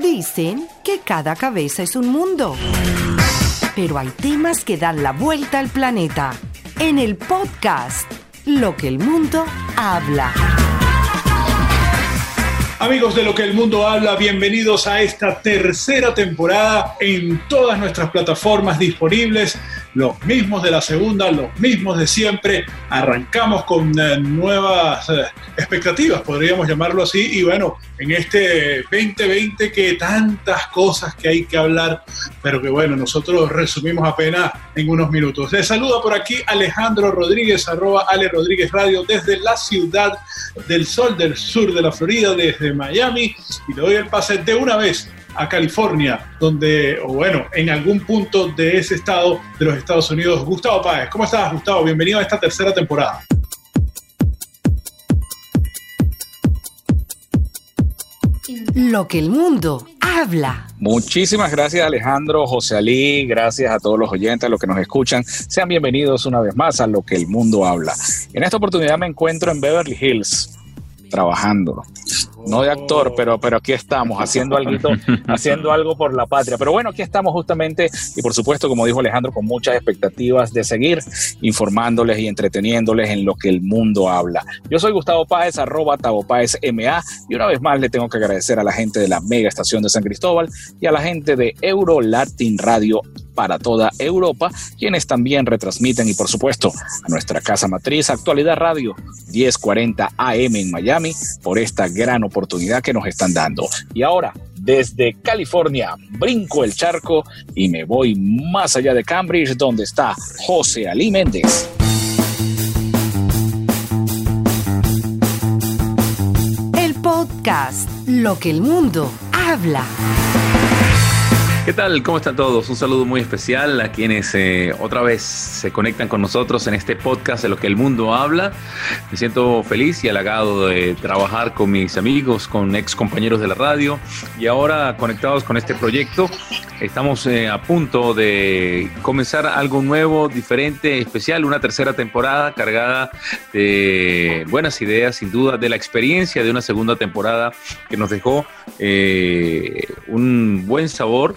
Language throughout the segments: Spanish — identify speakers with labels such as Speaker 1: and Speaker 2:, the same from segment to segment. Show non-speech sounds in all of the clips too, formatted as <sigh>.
Speaker 1: Dicen que cada cabeza es un mundo. Pero hay temas que dan la vuelta al planeta. En el podcast, Lo que el mundo habla.
Speaker 2: Amigos de lo que el mundo habla, bienvenidos a esta tercera temporada en todas nuestras plataformas disponibles, los mismos de la segunda, los mismos de siempre. Arrancamos con eh, nuevas eh, expectativas, podríamos llamarlo así, y bueno, en este 2020 que tantas cosas que hay que hablar, pero que bueno, nosotros resumimos apenas en unos minutos. Les saluda por aquí Alejandro Rodríguez, arroba Ale Rodríguez Radio, desde la ciudad del sol del sur de la Florida, desde Miami y le doy el pase de una vez a California, donde, o bueno, en algún punto de ese estado de los Estados Unidos. Gustavo Páez, ¿cómo estás, Gustavo? Bienvenido a esta tercera temporada.
Speaker 1: Lo que el mundo habla.
Speaker 3: Muchísimas gracias Alejandro, José Ali, gracias a todos los oyentes, a los que nos escuchan. Sean bienvenidos una vez más a Lo que el mundo habla. En esta oportunidad me encuentro en Beverly Hills, trabajando. No de actor, pero, pero aquí estamos haciendo algo, <laughs> haciendo algo por la patria. Pero bueno, aquí estamos justamente y por supuesto, como dijo Alejandro, con muchas expectativas de seguir informándoles y entreteniéndoles en lo que el mundo habla. Yo soy Gustavo Páez, arroba Tavo Páez MA y una vez más le tengo que agradecer a la gente de la mega estación de San Cristóbal y a la gente de Euro Latin Radio para toda Europa, quienes también retransmiten y por supuesto a nuestra casa matriz Actualidad Radio 1040 AM en Miami por esta gran oportunidad que nos están dando. Y ahora, desde California, brinco el charco y me voy más allá de Cambridge, donde está José Ali Méndez.
Speaker 1: El podcast Lo que el mundo habla.
Speaker 4: ¿Qué tal? ¿Cómo están todos? Un saludo muy especial a quienes eh, otra vez se conectan con nosotros en este podcast de lo que el mundo habla. Me siento feliz y halagado de trabajar con mis amigos, con ex compañeros de la radio y ahora conectados con este proyecto. Estamos eh, a punto de comenzar algo nuevo, diferente, especial, una tercera temporada cargada de buenas ideas, sin duda, de la experiencia de una segunda temporada que nos dejó eh, un buen sabor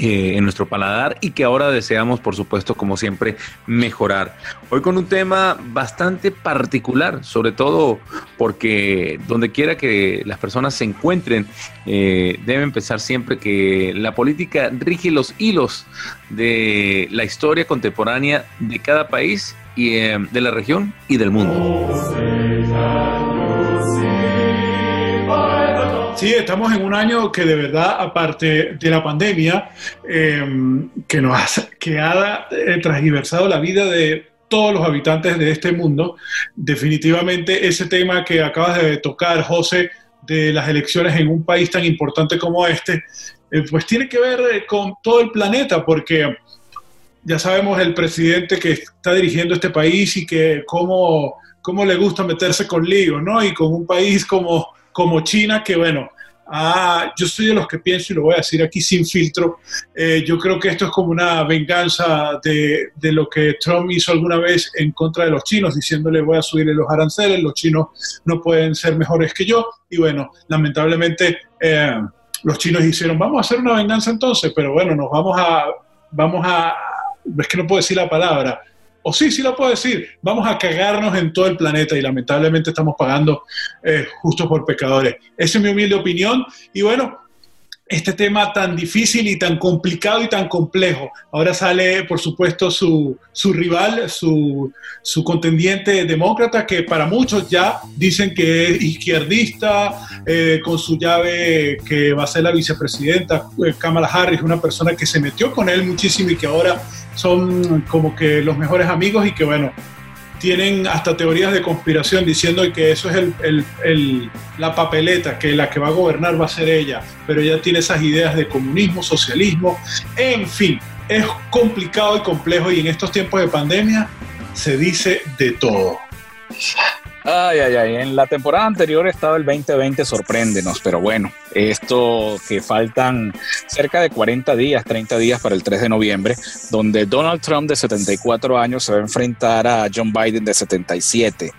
Speaker 4: eh, en nuestro paladar y que ahora deseamos, por supuesto, como siempre, mejorar. Hoy con un tema bastante particular, sobre todo porque donde quiera que las personas se encuentren, eh, deben pensar siempre que la política rige los hilos de la historia contemporánea de cada país y eh, de la región y del mundo.
Speaker 2: Sí, estamos en un año que de verdad, aparte de la pandemia, em, que, nos ha, que ha eh, transversado la vida de todos los habitantes de este mundo, definitivamente ese tema que acabas de tocar, José, de las elecciones en un país tan importante como este, eh, pues tiene que ver eh, con todo el planeta, porque ya sabemos el presidente que está dirigiendo este país y que cómo, cómo le gusta meterse con líos, ¿no? Y con un país como como China, que bueno, ah, yo soy de los que pienso, y lo voy a decir aquí sin filtro, eh, yo creo que esto es como una venganza de, de, lo que Trump hizo alguna vez en contra de los chinos, diciéndole voy a subirle los aranceles, los chinos no pueden ser mejores que yo, y bueno, lamentablemente eh, los chinos hicieron, vamos a hacer una venganza entonces, pero bueno, nos vamos a, vamos a, es que no puedo decir la palabra, o sí, sí lo puedo decir, vamos a cagarnos en todo el planeta y lamentablemente estamos pagando eh, justo por pecadores. Esa es mi humilde opinión y bueno, este tema tan difícil y tan complicado y tan complejo. Ahora sale, por supuesto, su, su rival, su, su, contendiente demócrata, que para muchos ya dicen que es izquierdista, eh, con su llave que va a ser la vicepresidenta, eh, Kamala Harris, una persona que se metió con él muchísimo y que ahora son como que los mejores amigos y que bueno, tienen hasta teorías de conspiración diciendo que eso es el, la papeleta, que la que va a gobernar va a ser ella, pero ella tiene esas ideas de comunismo, socialismo, en fin, es complicado y complejo y en estos tiempos de pandemia se dice de todo.
Speaker 3: Ay, ay, ay. En la temporada anterior estaba el 2020, sorpréndenos, pero bueno, esto que faltan cerca de 40 días, 30 días para el 3 de noviembre, donde Donald Trump de 74 años se va a enfrentar a John Biden de 77.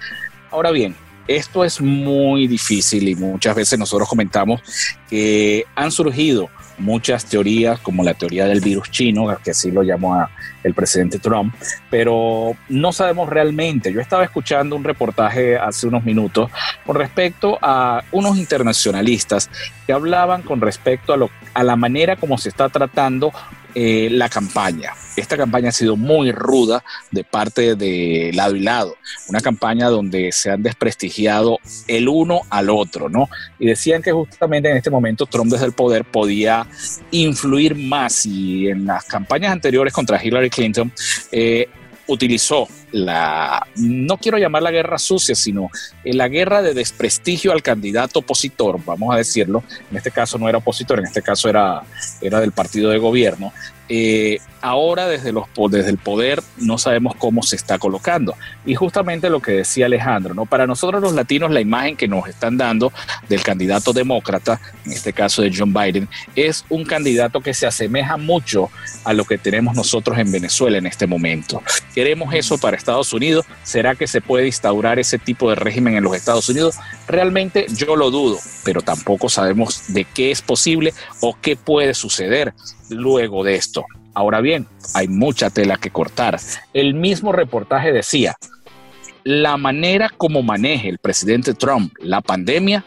Speaker 3: Ahora bien, Esto es muy difícil y muchas veces nosotros comentamos que han surgido muchas teorías, como la teoría del virus chino, que así lo llamó el presidente Trump, pero no sabemos realmente. Yo estaba escuchando un reportaje hace unos minutos con respecto a unos internacionalistas que hablaban con respecto a, lo, a la manera como se está tratando eh, la campaña. Esta campaña ha sido muy ruda de parte de lado y lado. Una campaña donde se han desprestigiado el uno al otro, ¿no? Y decían que justamente en este momento Trump desde el poder podía influir más y en las campañas anteriores contra Hillary Clinton eh, utilizó la, no quiero llamar la guerra sucia, sino eh, la guerra de desprestigio al candidato opositor, vamos a decirlo, en este caso no era opositor, en este caso era, era del partido de gobierno, eh, ahora desde, los, el poder no sabemos cómo se está colocando. Y justamente lo que decía Alejandro, ¿no? para nosotros los latinos la imagen que nos están dando del candidato demócrata, en este caso de John Biden, es un candidato que se asemeja mucho a lo que tenemos nosotros en Venezuela en este momento. Queremos eso para Estados Unidos. ¿Será que se puede instaurar ese tipo de régimen en los Estados Unidos? Realmente yo lo dudo, pero tampoco sabemos de qué es posible o qué puede suceder luego de esto. Ahora bien, hay mucha tela que cortar. El mismo reportaje decía, la manera como maneje el presidente Trump la pandemia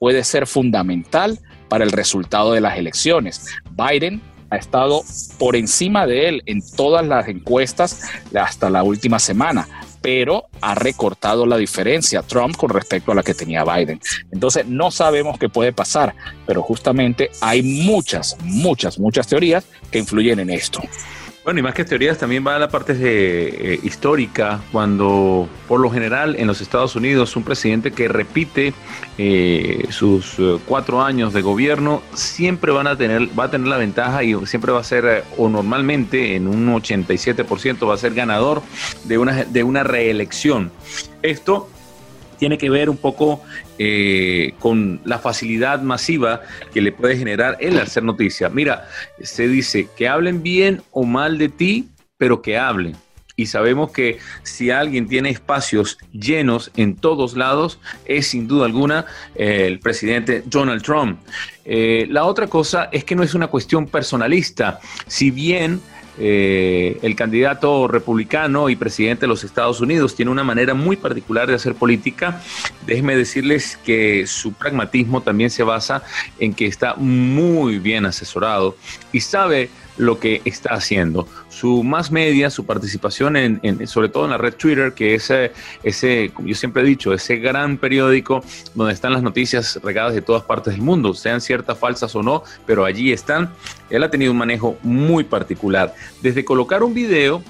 Speaker 3: puede ser fundamental para el resultado de las elecciones. Biden ha estado por encima de él en todas las encuestas hasta la última semana pero ha recortado la diferencia Trump con respecto a la que tenía Biden. Entonces no sabemos qué puede pasar, pero justamente hay muchas, muchas, muchas teorías que influyen en esto.
Speaker 4: Bueno, y más que teorías, también va a la parte de, eh, histórica, cuando por lo general en los Estados Unidos un presidente que repite eh, sus eh, cuatro años de gobierno siempre van a tener, va a tener la ventaja y siempre va a ser, o normalmente en un 87% va a ser ganador de una, de una reelección. Esto tiene que ver un poco eh, con la facilidad masiva que le puede generar el hacer noticia. Mira, se dice que hablen bien o mal de ti, pero que hablen. Y sabemos que si alguien tiene espacios llenos en todos lados, es sin duda alguna eh, el presidente Donald Trump. Eh, la otra cosa es que no es una cuestión personalista. Si bien eh, el candidato republicano y presidente de los Estados Unidos tiene una manera muy particular de hacer política. Déjenme decirles que su pragmatismo también se basa en que está muy bien asesorado y sabe lo que está haciendo. Su más media, su participación en, sobre todo en la red Twitter, que es ese, como yo siempre he dicho, ese gran periódico donde están las noticias regadas de todas partes del mundo, sean ciertas, falsas o no, pero allí están. Él ha tenido un manejo muy particular. Desde colocar un video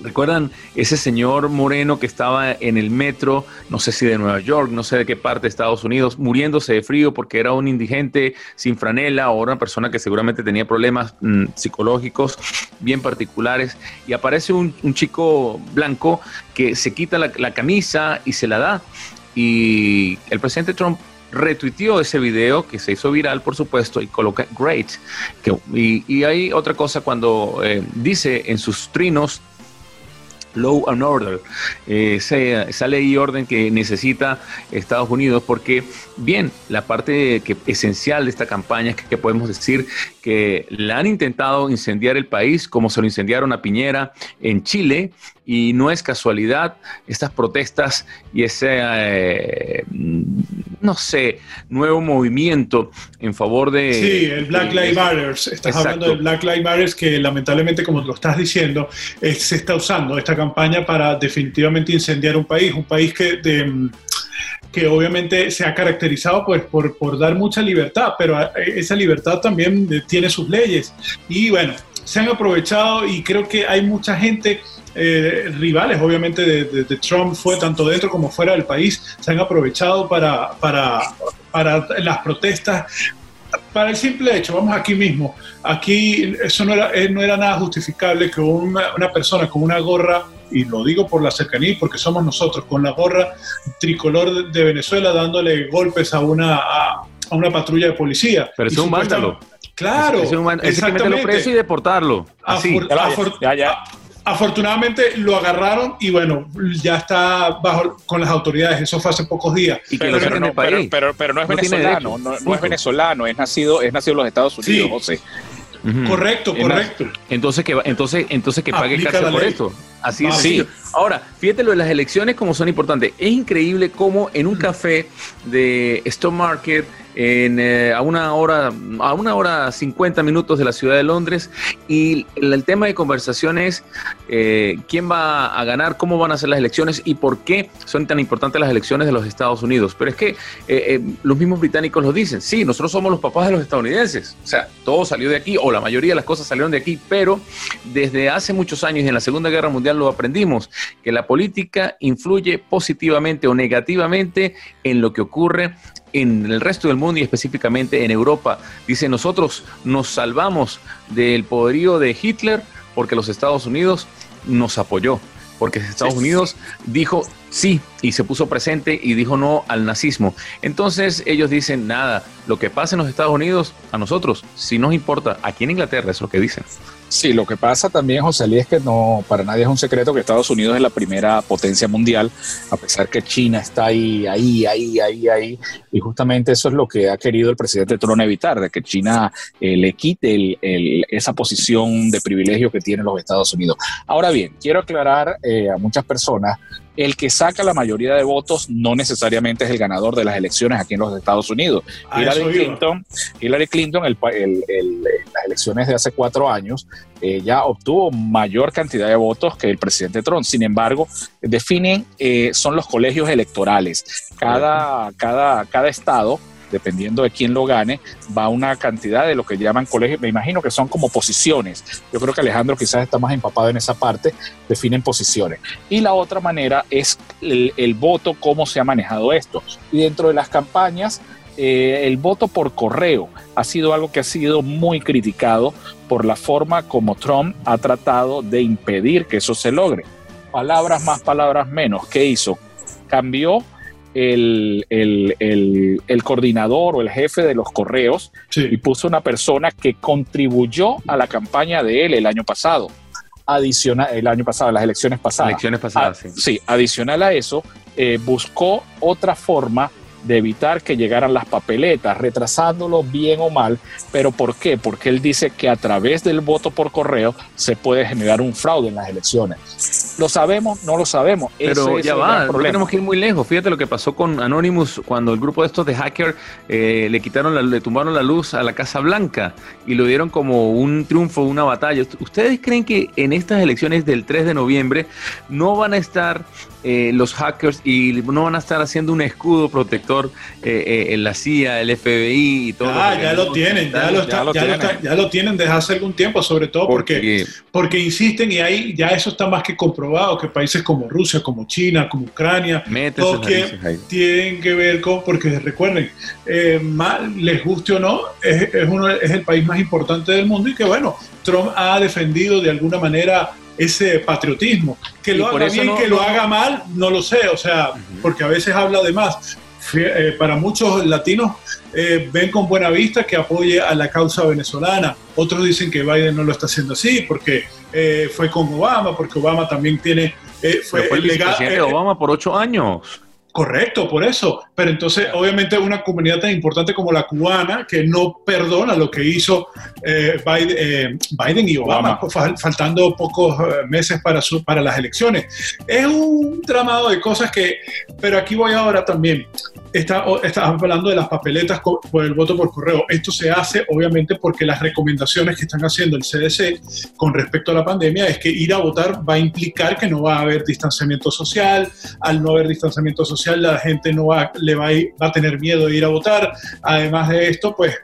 Speaker 4: ¿Recuerdan ese señor moreno que estaba en el metro, no sé si de Nueva York, no sé de qué parte de Estados Unidos, muriéndose de frío porque era un indigente sin franela o una persona que seguramente tenía problemas mm, psicológicos bien particulares? Y aparece un, chico blanco que se quita la, camisa y se la da. Y el presidente Trump retuiteó ese video que se hizo viral, por supuesto, y coloca great. y, hay otra cosa cuando eh, dice en sus trinos Law and Order, eh, esa, ley y orden que necesita Estados Unidos, porque bien, la parte que, esencial de esta campaña es que, podemos decir que la han intentado incendiar el país como se lo incendiaron a Piñera en Chile y no es casualidad estas protestas y ese, eh, no sé, nuevo movimiento en favor de...
Speaker 2: Sí, el Black Lives Matter. Estás hablando del Black Lives Matter que lamentablemente, como lo estás diciendo, se está usando esta campaña para definitivamente incendiar un país, un país que... De, que obviamente se ha caracterizado pues, por, por dar mucha libertad, pero esa libertad también tiene sus leyes. Y bueno, se han aprovechado y creo que hay mucha gente eh, rivales, obviamente, de, Trump, fue tanto dentro como fuera del país, se han aprovechado para, para, para las protestas. Para el simple hecho, vamos aquí mismo, aquí eso no era, eh, no era nada justificable que una, una persona con una gorra y lo digo por la cercanía porque somos nosotros, con la gorra tricolor de Venezuela dándole golpes a una, a, una patrulla de policía.
Speaker 4: Pero es un vándalo.
Speaker 2: Claro.
Speaker 4: Es, un, es que meterlo preso y deportarlo.
Speaker 2: Así. ya, ya. afortunadamente lo agarraron y bueno, ya está bajo con las autoridades. Eso fue hace pocos días.
Speaker 3: Y pero, pero, no, pero, pero, no es venezolano, no, no, es venezolano, es nacido, es nacido en los Estados Unidos, José.
Speaker 2: Correcto, correcto.
Speaker 4: Entonces que entonces entonces que pague cárcel por esto. Así es. Sí. Ahora, fíjate lo de las elecciones como son importantes. Es increíble cómo en un café de Stock Market en, eh, a una hora, a una hora 50 minutos de la ciudad de Londres. Y el, tema de conversación es eh, quién va a ganar, cómo van a ser las elecciones y por qué son tan importantes las elecciones de los Estados Unidos. Pero es que eh, los mismos británicos lo dicen. Sí, nosotros somos los papás de los estadounidenses. O sea, todo salió de aquí, o la mayoría de las cosas salieron de aquí, pero desde hace muchos años, en la Segunda Guerra Mundial, lo aprendimos, que la política influye positivamente o negativamente en lo que ocurre en el resto del mundo y específicamente en Europa. Dice, nosotros nos salvamos del poderío de Hitler porque los Estados Unidos nos apoyó, porque Estados Unidos dijo sí y se puso presente y dijo no al nazismo. Entonces ellos dicen, nada, lo que pasa en los Estados Unidos, a nosotros, si nos importa, aquí en Inglaterra es lo que dicen.
Speaker 3: Sí, lo que pasa también, José Luis, es que no, para nadie es un secreto que Estados Unidos es la primera potencia mundial, a pesar que China está ahí, ahí, ahí, ahí, ahí. Y justamente eso es lo que ha querido el presidente Trump evitar, de que China eh, le quite esa posición de privilegio que tienen los Estados Unidos. Ahora bien, quiero aclarar eh, a muchas personas el que saca la mayoría de votos no necesariamente es el ganador de las elecciones aquí en los Estados Unidos. Hillary Clinton, Hillary Clinton, el, las elecciones de hace cuatro años, eh, ya obtuvo mayor cantidad de votos que el presidente Trump. Sin embargo, definen, eh, son los colegios electorales. Cada, cada, cada estado dependiendo de quién lo gane, va una cantidad de lo que llaman colegios, me imagino que son como posiciones. Yo creo que Alejandro quizás está más empapado en esa parte, definen posiciones. Y la otra manera es el, voto, cómo se ha manejado esto. Y dentro de las campañas, eh, el voto por correo ha sido algo que ha sido muy criticado por la forma como Trump ha tratado de impedir que eso se logre. Palabras más, palabras menos. ¿Qué hizo? Cambió el, el, coordinador o el jefe de los correos y puso una persona que contribuyó a la campaña de él el año pasado. Adicional, el año pasado, las elecciones pasadas.
Speaker 4: Elecciones pasadas,
Speaker 3: ah, sí. adicional a eso, eh, buscó otra forma de evitar que llegaran las papeletas, retrasándolo bien o mal. ¿Pero por qué? Porque él dice que a través del voto por correo se puede generar un fraude en las elecciones. ¿Lo sabemos? No lo sabemos.
Speaker 4: Pero ya va, no tenemos que ir muy lejos. Fíjate lo que pasó con Anonymous cuando el grupo de estos de hacker eh, le quitaron, le tumbaron la luz a la Casa Blanca y lo dieron como un triunfo, una batalla. ¿Ustedes creen que en estas elecciones del 3 de noviembre no van a estar eh, los hackers y no van a estar haciendo un escudo protector eh, eh, en la CIA, el FBI y todo.
Speaker 2: Ah, ya lo tienen, ya lo, ya, lo tienen desde hace algún tiempo, sobre todo porque, porque insisten y ahí ya eso está más que comprobado, que países como Rusia, como China, como Ucrania, todos que tienen que ver con, porque recuerden, les guste o no, es, uno, es el país más importante del mundo y que bueno, Trump ha defendido de alguna manera ese patriotismo. Que lo haga bien, que lo haga mal, no lo sé, o sea, porque a veces habla de más. Eh, para muchos latinos eh, ven con buena vista que apoye a la causa venezolana. Otros dicen que Biden no lo está haciendo así porque eh, fue con Obama, porque Obama también tiene...
Speaker 4: fue, fue el presidente de Obama por ocho años.
Speaker 2: Correcto, por eso. Pero entonces, obviamente, una comunidad tan importante como la cubana, que no perdona lo que hizo eh, eh, Biden, y Obama, faltando pocos eh, meses para, su, para las elecciones. Es un tramado de cosas que, pero aquí voy ahora también. Está, hablando de las papeletas por el voto por correo. Esto se hace obviamente porque las recomendaciones que están haciendo el CDC con respecto a la pandemia es que ir a votar va a implicar que no va a haber distanciamiento social. Al no haber distanciamiento social, la gente no va, le va a, tener miedo de ir a votar. Además de esto, pues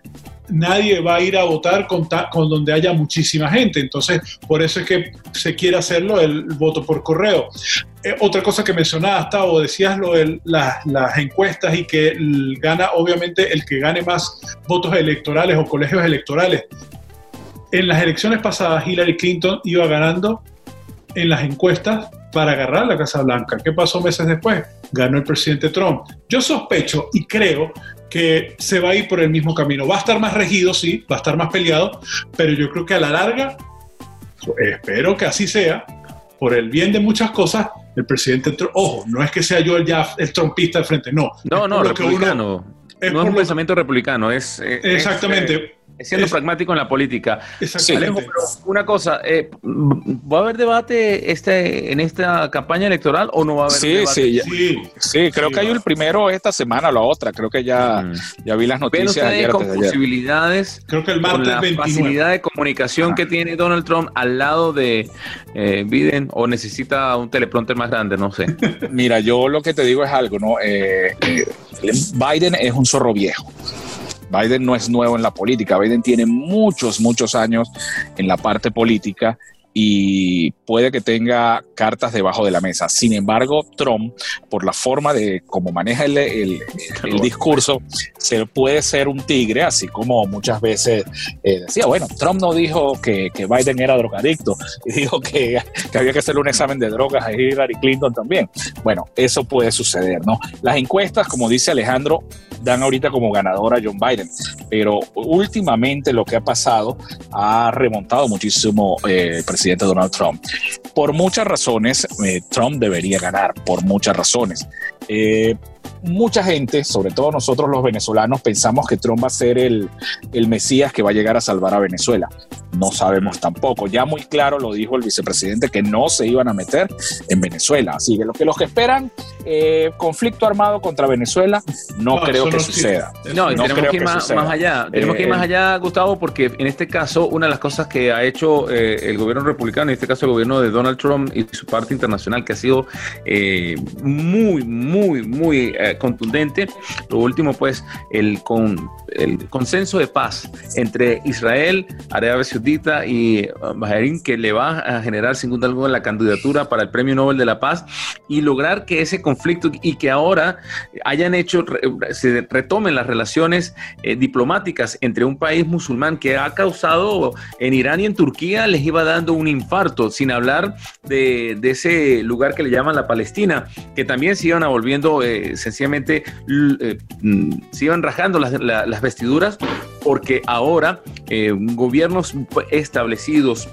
Speaker 2: nadie va a ir a votar con, con, donde haya muchísima gente. Entonces, por eso es que se quiere hacerlo el voto por correo. Eh, otra cosa que mencionabas, o decías lo de las, encuestas y que gana, obviamente, el que gane más votos electorales o colegios electorales. En las elecciones pasadas, Hillary Clinton iba ganando en las encuestas para agarrar la Casa Blanca. ¿Qué pasó meses después? Ganó el presidente Trump. Yo sospecho y creo que se va a ir por el mismo camino. Va a estar más regido, sí, va a estar más peleado, pero yo creo que a la larga, espero que así sea, por el bien de muchas cosas, el presidente, ojo, no es que sea yo ya el trompista al frente, no.
Speaker 4: No, no, republicano. es no es un pensamiento republicano, es...
Speaker 2: exactamente
Speaker 4: siendo pragmático en la política. Exactamente. una cosa, eh, ¿va a haber debate este, en esta campaña electoral o no va a haber
Speaker 3: sí,
Speaker 4: debate?
Speaker 3: Sí, sí, sí, creo que hay el primero esta semana o la otra. Creo que ya, ya vi las noticias.
Speaker 4: Pero con posibilidades,
Speaker 2: creo que el
Speaker 4: con la facilidad de comunicación que tiene Donald Trump al lado de eh, Biden o necesita un teleprompter más grande, no sé.
Speaker 3: Mira, yo lo que te digo es algo, ¿no? Eh, Biden es un zorro viejo. Biden no es nuevo en la política, Biden tiene muchos, muchos años en la parte política y puede que tenga cartas debajo de la mesa. Sin embargo, Trump, por la forma de cómo maneja el, discurso, se puede ser un tigre, así como muchas veces eh, decía, bueno, Trump no dijo que, Biden era drogadicto, y <laughs> dijo que, había que hacerle un examen de drogas a Hillary Clinton también. Bueno, eso puede suceder, ¿no? Las encuestas, como dice Alejandro, dan ahorita como ganadora a John Biden, pero últimamente lo que ha pasado ha remontado muchísimo eh, el presidente Donald Trump. Por muchas razones, eh, Trump debería ganar, por muchas razones. Eh, mucha gente, sobre todo nosotros los venezolanos, pensamos que Trump va a ser el, el, Mesías que va a llegar a salvar a Venezuela. No sabemos tampoco. Ya muy claro lo dijo el vicepresidente que no se iban a meter en Venezuela. Así que lo que los que esperan eh, conflicto armado contra Venezuela, no, creo que suceda.
Speaker 4: No, tenemos que ir más, allá. Tenemos que ir más eh, allá, Gustavo, porque en este caso, una de las cosas que ha hecho eh, el gobierno republicano, en este caso el gobierno de Donald Trump y su parte internacional, que ha sido muy, muy, muy contundente. Lo último, pues, el, con, el consenso de paz entre Israel, Arabia Saudita y uh, Bahrein, que le va a generar, sin duda alguna, la candidatura para el Premio Nobel de la Paz y lograr que ese conflicto y que ahora hayan hecho, se retomen las relaciones eh, diplomáticas entre un país musulmán que ha causado en Irán y en Turquía, les iba dando un infarto, sin hablar de, ese lugar que le llaman la Palestina, que también se iban volviendo eh, sencillamente, eh, mm, se iban rajando las, las vestiduras porque ahora eh, gobiernos establecidos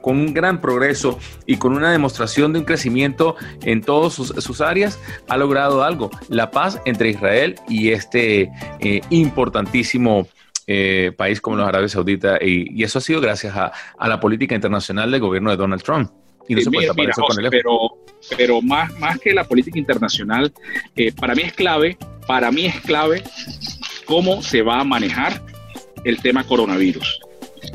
Speaker 4: con un gran progreso y con una demostración de un crecimiento en todas sus, áreas ha logrado algo, la paz entre Israel y este eh, importantísimo eh, país como los Árabes Sauditas y, eso ha sido gracias a, la política internacional del gobierno de Donald Trump.
Speaker 3: Y no se puede mira, con el pero, pero más, más que la política internacional, para mí es clave, para mí es clave cómo se va a manejar el tema coronavirus.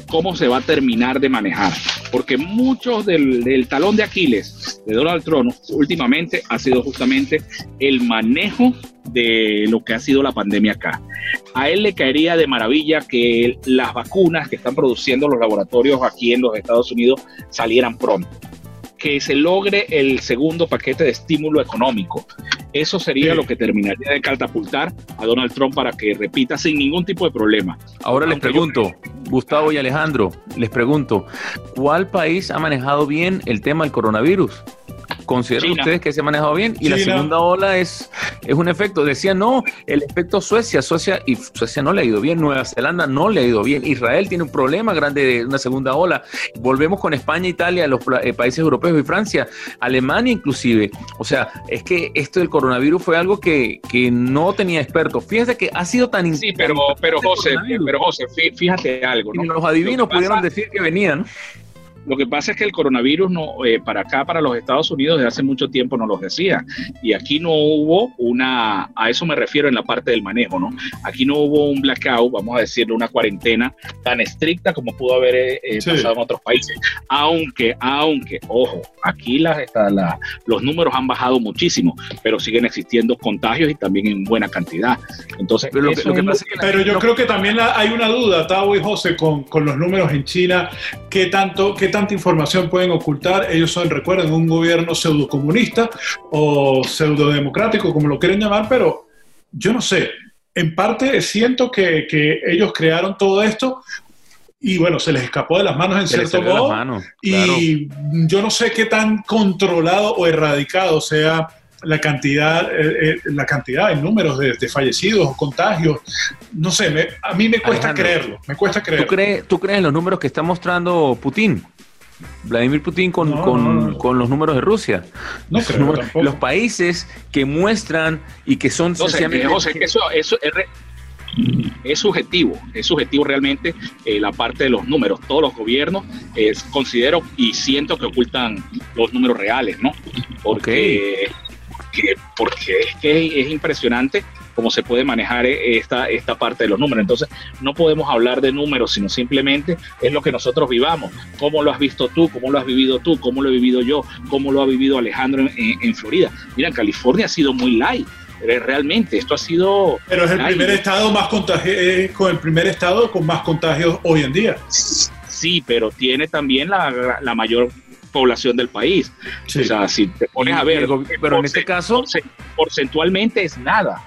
Speaker 3: ¿Cómo se va a terminar de manejar? Porque muchos del, talón de Aquiles de Donald Trump últimamente ha sido justamente el manejo de lo que ha sido la pandemia acá. A él le caería de maravilla que las vacunas que están produciendo los laboratorios aquí en los Estados Unidos salieran pronto que se logre el segundo paquete de estímulo económico. Eso sería lo que terminaría de catapultar a Donald Trump para que repita sin ningún tipo de problema.
Speaker 4: Ahora les pregunto, Gustavo y Alejandro, les pregunto, ¿cuál país ha manejado bien el tema del coronavirus? ¿Consideran ustedes que se ha manejado bien? Y la segunda ola es, es un efecto. Decían, no, el efecto Suecia, Suecia, y Suecia no le ha ido bien, Nueva Zelanda no le ha ido bien, Israel tiene un problema grande de una segunda ola. Volvemos con España, Italia, los eh, países europeos y Francia, Alemania inclusive. O sea, es que esto del coronavirus fue algo que, que no tenía expertos. Fíjate que ha sido tan...
Speaker 3: Sí, pero, pero José, pero José, fíjate algo. ¿no?
Speaker 4: los adivinos pudieron decir que venían.
Speaker 3: Lo que pasa es que el coronavirus no, eh, para acá, para los Estados Unidos, desde hace mucho tiempo no lo decía. Y aquí no hubo una, a eso me refiero en la parte del manejo, ¿no? Aquí no hubo un blackout, vamos a decirlo, una cuarentena tan estricta como pudo haber eh, eh, pasado en otros países. Aunque, aunque, ojo, aquí las, la, los números han bajado muchísimo, pero siguen existiendo contagios y también en buena cantidad. Entonces,
Speaker 2: pero, pero yo creo que también hay una duda, Tavo y José, con, con los números en China, qué tanto, qué tanta información pueden ocultar. Ellos son, recuerden, un gobierno pseudocomunista o pseudodemocrático, como lo quieren llamar, pero yo no sé. En parte siento que, que ellos crearon todo esto y bueno, se les escapó de las manos en cierto modo. y yo no sé qué tan controlado o erradicado sea la cantidad, eh, eh, la cantidad en números de, fallecidos o contagios. No sé, a mí me cuesta creerlo, me cuesta creerlo.
Speaker 4: ¿tú crees, ¿Tú crees en los números que está mostrando Putin? Vladimir Putin con, los números de Rusia.
Speaker 2: No
Speaker 4: los, países que muestran y que son...
Speaker 3: No José, que eso, eso es, subjetivo, es subjetivo realmente eh, la parte de los números. Todos los gobiernos considero y siento que ocultan los números reales, ¿no? Porque, porque es que es impresionante cómo se puede manejar eh, esta, esta parte de los números. Entonces, no podemos hablar de números, sino simplemente es lo que nosotros vivamos. ¿Cómo lo has visto tú? ¿Cómo lo has vivido tú? ¿Cómo lo he vivido yo? ¿Cómo lo ha vivido Alejandro en, Florida? Mira, California ha sido muy light. Realmente, esto ha sido.
Speaker 2: Pero es el primer estado más contagio, con el primer estado con más contagios hoy en día.
Speaker 3: Sí, pero tiene también la, la mayor población del país. O sea, si te pones a ver.
Speaker 4: Pero en este caso.
Speaker 3: Porcentualmente es nada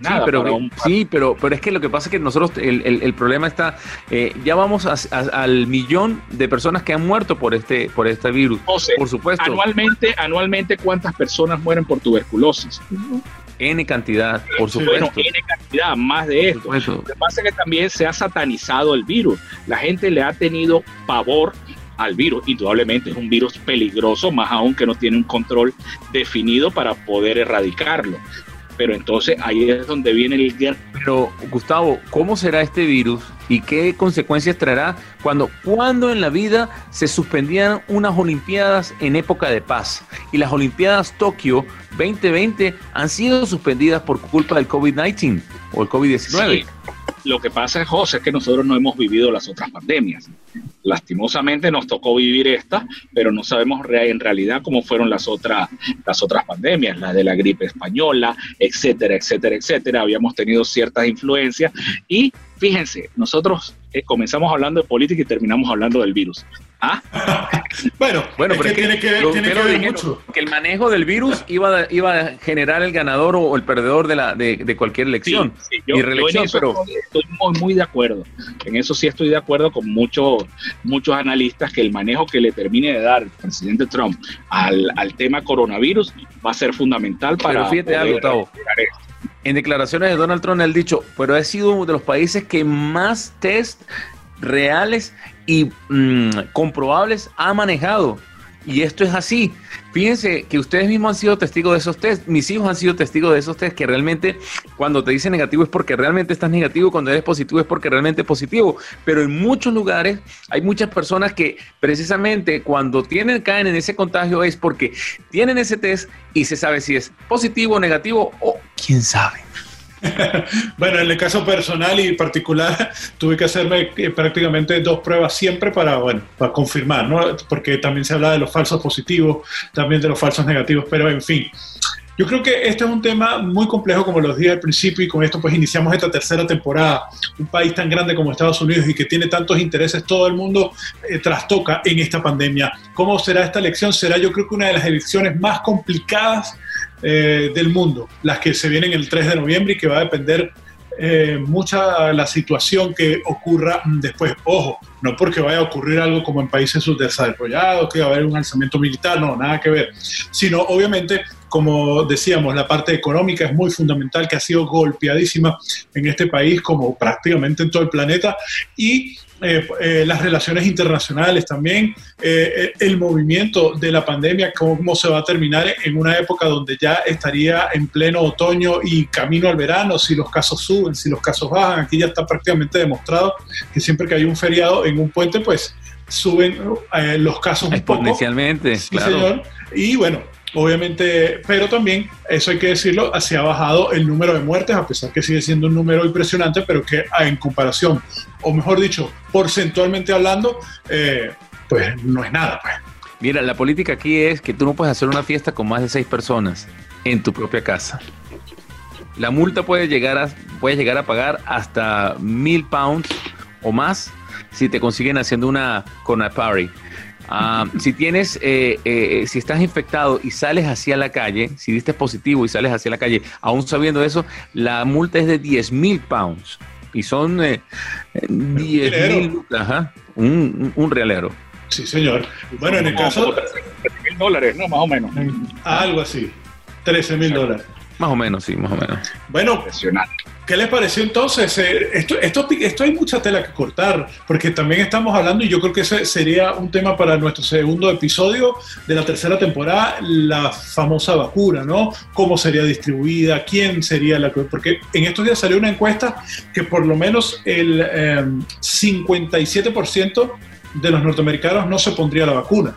Speaker 3: nada.
Speaker 4: Sí, pero, sí, pero, pero es que lo que pasa es que nosotros, el, problema está, eh, ya vamos al millón de personas que han muerto por este, por este virus. por supuesto.
Speaker 3: Anualmente, anualmente, ¿cuántas personas mueren por tuberculosis?
Speaker 4: N cantidad, por supuesto.
Speaker 3: Bueno, N cantidad, más de esto. Lo que pasa es que también se ha satanizado el virus. La gente le ha tenido pavor al virus. Indudablemente es un virus peligroso, más aún que no tiene un control definido para poder erradicarlo pero entonces ahí es donde viene el.
Speaker 4: Pero Gustavo, ¿cómo será este virus y qué consecuencias traerá cuando, cuando en la vida se suspendían unas Olimpiadas en época de paz? Y las Olimpiadas Tokio 2020 han sido suspendidas por culpa del COVID-19 o el COVID-19.
Speaker 3: Lo que pasa, José, es que nosotros no hemos vivido las otras pandemias. Lastimosamente nos tocó vivir esta, pero no sabemos en realidad cómo fueron las otras, las otras pandemias, la de la gripe española, etcétera, etcétera, etcétera. Habíamos tenido ciertas influencias y fíjense, nosotros eh, comenzamos hablando de política y terminamos hablando del virus. ¿Ah? <laughs>
Speaker 2: bueno, bueno, pero que, tiene que, ver, mucho.
Speaker 4: Que el manejo del virus iba a, iba a generar el ganador o el perdedor de, la, de, cualquier elección
Speaker 3: y reelección, pero estoy muy, muy de acuerdo. En eso sí estoy de acuerdo con muchos muchos analistas que el manejo que le termine de dar el presidente Trump al, tema coronavirus va a ser fundamental para.
Speaker 4: fíjate algo, En declaraciones de Donald Trump, él dicho, pero ha sido uno de los países que más test reales y mm, comprobables ha manejado. Y esto es así. Fíjense que ustedes mismos han sido testigos de esos test. Mis hijos han sido testigos de esos test que realmente cuando te dicen negativo es porque realmente estás negativo, cuando eres positivo es porque realmente es positivo. Pero en muchos lugares hay muchas personas que precisamente cuando tienen, caen en ese contagio es porque tienen ese test y se sabe si es positivo negativo o quién sabe. <laughs>
Speaker 2: bueno, en el caso personal y particular, <laughs> tuve que hacerme eh, prácticamente dos pruebas siempre para, bueno, para confirmar, ¿no? Porque también se habla de los falsos positivos, también de los falsos negativos, pero en fin. Yo creo que este es un tema muy complejo, como los dije al principio, y con esto pues iniciamos esta tercera temporada. Un país tan grande como Estados Unidos y que tiene tantos intereses, todo el mundo eh, trastoca en esta pandemia. ¿Cómo será esta elección? Será yo creo que una de las elecciones más complicadas eh, del mundo, las que se vienen el 3 de noviembre y que va a depender eh, mucha la situación que ocurra después. Ojo, no porque vaya a ocurrir algo como en países subdesarrollados, que va a haber un alzamiento militar, no, nada que ver, sino obviamente como decíamos, la parte económica es muy fundamental, que ha sido golpeadísima en este país, como prácticamente en todo el planeta, y eh, eh, las relaciones internacionales también, eh, el movimiento de la pandemia, cómo se va a terminar en una época donde ya estaría en pleno otoño y camino al verano, si los casos suben, si los casos bajan, aquí ya está prácticamente demostrado que siempre que hay un feriado en un puente, pues suben los casos
Speaker 4: exponencialmente, claro. señor.
Speaker 2: Y bueno, Obviamente, pero también, eso hay que decirlo, se ha bajado el número de muertes, a pesar que sigue siendo un número impresionante, pero que ah, en comparación, o mejor dicho, porcentualmente hablando, eh, pues no es nada. Pues.
Speaker 4: Mira, la política aquí es que tú no puedes hacer una fiesta con más de seis personas en tu propia casa. La multa puede llegar a, llegar a pagar hasta mil pounds o más si te consiguen haciendo una con a party. Ah, si tienes, eh, eh, si estás infectado y sales hacia la calle, si diste positivo y sales hacia la calle, aún sabiendo eso, la multa es de 10 mil pounds. Y son 10 eh, mil, un, un, realero.
Speaker 2: Sí, señor. Bueno, en el caso...
Speaker 3: 13 mil dólares, ¿no? Más o menos.
Speaker 2: Algo así. 13 mil dólares.
Speaker 4: Más o menos, sí, más o menos.
Speaker 2: Bueno, ¿Qué les pareció entonces? Eh, esto, esto, esto, hay mucha tela que cortar, porque también estamos hablando, y yo creo que ese sería un tema para nuestro segundo episodio de la tercera temporada, la famosa vacuna, ¿no? ¿Cómo sería distribuida? ¿Quién sería la Porque en estos días salió una encuesta que por lo menos el 57% em, de los norteamericanos no se pondría la vacuna,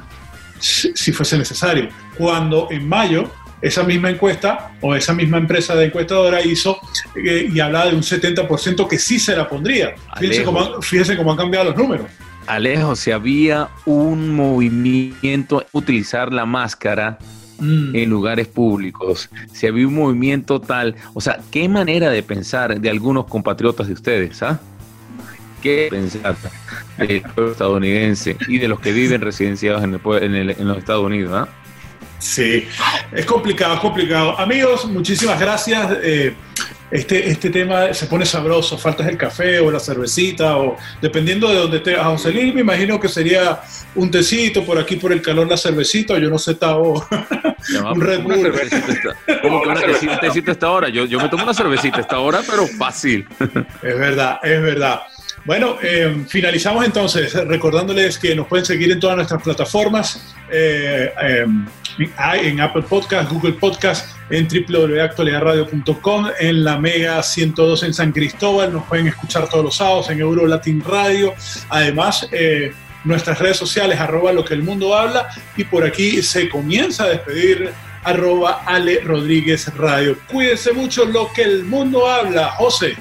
Speaker 2: si fuese necesario. Cuando en mayo esa misma encuesta o esa misma empresa de encuestadora hizo eh, y hablaba de un 70% que sí se la pondría. Fíjense cómo, han cambiado los números.
Speaker 4: Alejo, si había un movimiento utilizar la máscara mm. en lugares públicos, si había un movimiento tal, o sea, qué manera de pensar de algunos compatriotas de ustedes, ¿ah? ¿Qué pensar del pueblo estadounidense y de los que viven residenciados en, en los Estados Unidos, ¿ah?
Speaker 2: Sí, es complicado, es complicado. Amigos, muchísimas gracias. Eh, este, este tema se pone sabroso, faltas el café o la cervecita, o dependiendo de donde esté. A José Luis me imagino que sería un tecito, por aquí por el calor la cervecita, o yo no sé, Tavo. <laughs>
Speaker 4: un Red Bull. ¿Cómo que un tecito a esta hora? Yo, yo me tomo una cervecita a esta hora, pero fácil.
Speaker 2: es verdad, es verdad. Bueno, eh, finalizamos entonces recordándoles que nos pueden seguir en todas nuestras plataformas, eh, en Apple Podcast, Google Podcast, en www.actualidadradio.com, en la Mega 102 en San Cristóbal, nos pueden escuchar todos los sábados en Euro Latin Radio, además eh, nuestras redes sociales, arroba lo que el mundo habla, y por aquí se comienza a despedir arroba Ale Rodríguez Radio. Cuídense mucho lo que el mundo habla, José.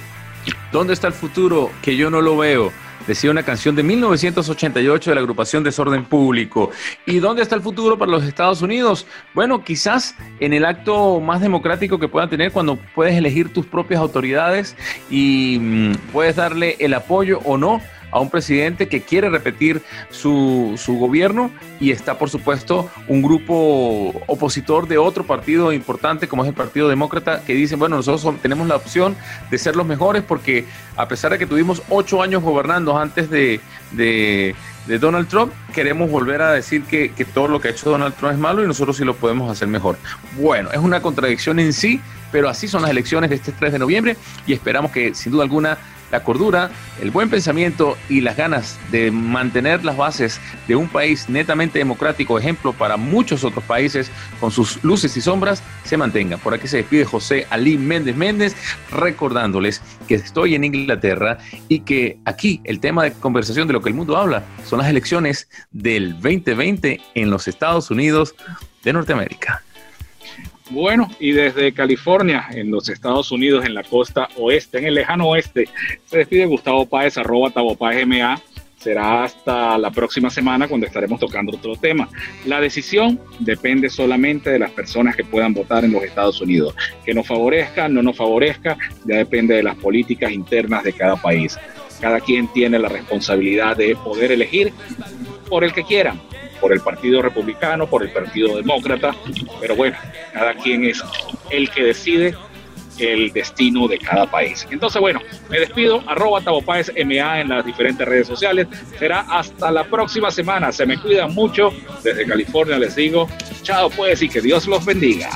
Speaker 4: ¿Dónde está el futuro? Que yo no lo veo. Decía una canción de 1988 de la agrupación Desorden Público. ¿Y dónde está el futuro para los Estados Unidos? Bueno, quizás en el acto más democrático que puedan tener cuando puedes elegir tus propias autoridades y mm, puedes darle el apoyo o no a un presidente que quiere repetir su, su, gobierno y está, por supuesto, un grupo opositor de otro partido importante como es el Partido Demócrata que dicen, bueno, nosotros tenemos la opción de ser los mejores porque a pesar de que tuvimos ocho años gobernando antes de, de, de Donald Trump, queremos volver a decir que, que todo lo que ha hecho Donald Trump es malo y nosotros sí lo podemos hacer mejor. Bueno, es una contradicción en sí, pero así son las elecciones de este 3 de noviembre y esperamos que sin duda alguna la cordura, el buen pensamiento y las ganas de mantener las bases de un país netamente democrático, ejemplo para muchos otros países con sus luces y sombras, se mantengan. Por aquí se despide José Ali Méndez Méndez, recordándoles que estoy en Inglaterra y que aquí el tema de conversación de lo que el mundo habla son las elecciones del 2020 en los Estados Unidos de Norteamérica.
Speaker 3: Bueno, y desde California, en los Estados Unidos, en la costa oeste, en el lejano oeste, se despide Gustavo Páez, arroba Tavo Páez MA. Será hasta la próxima semana cuando estaremos tocando otro tema. La decisión depende solamente de las personas que puedan votar en los Estados Unidos. Que nos favorezca, no nos favorezca, ya depende de las políticas internas de cada país. Cada quien tiene la responsabilidad de poder elegir por el que quieran, por el Partido Republicano, por el Partido Demócrata, pero bueno, cada quien es el que decide el destino de cada país. Entonces, bueno, me despido, arroba Tabopaes MA en las diferentes redes sociales. Será hasta la próxima semana. Se me cuidan mucho. Desde California les digo, chao pues y que Dios los bendiga.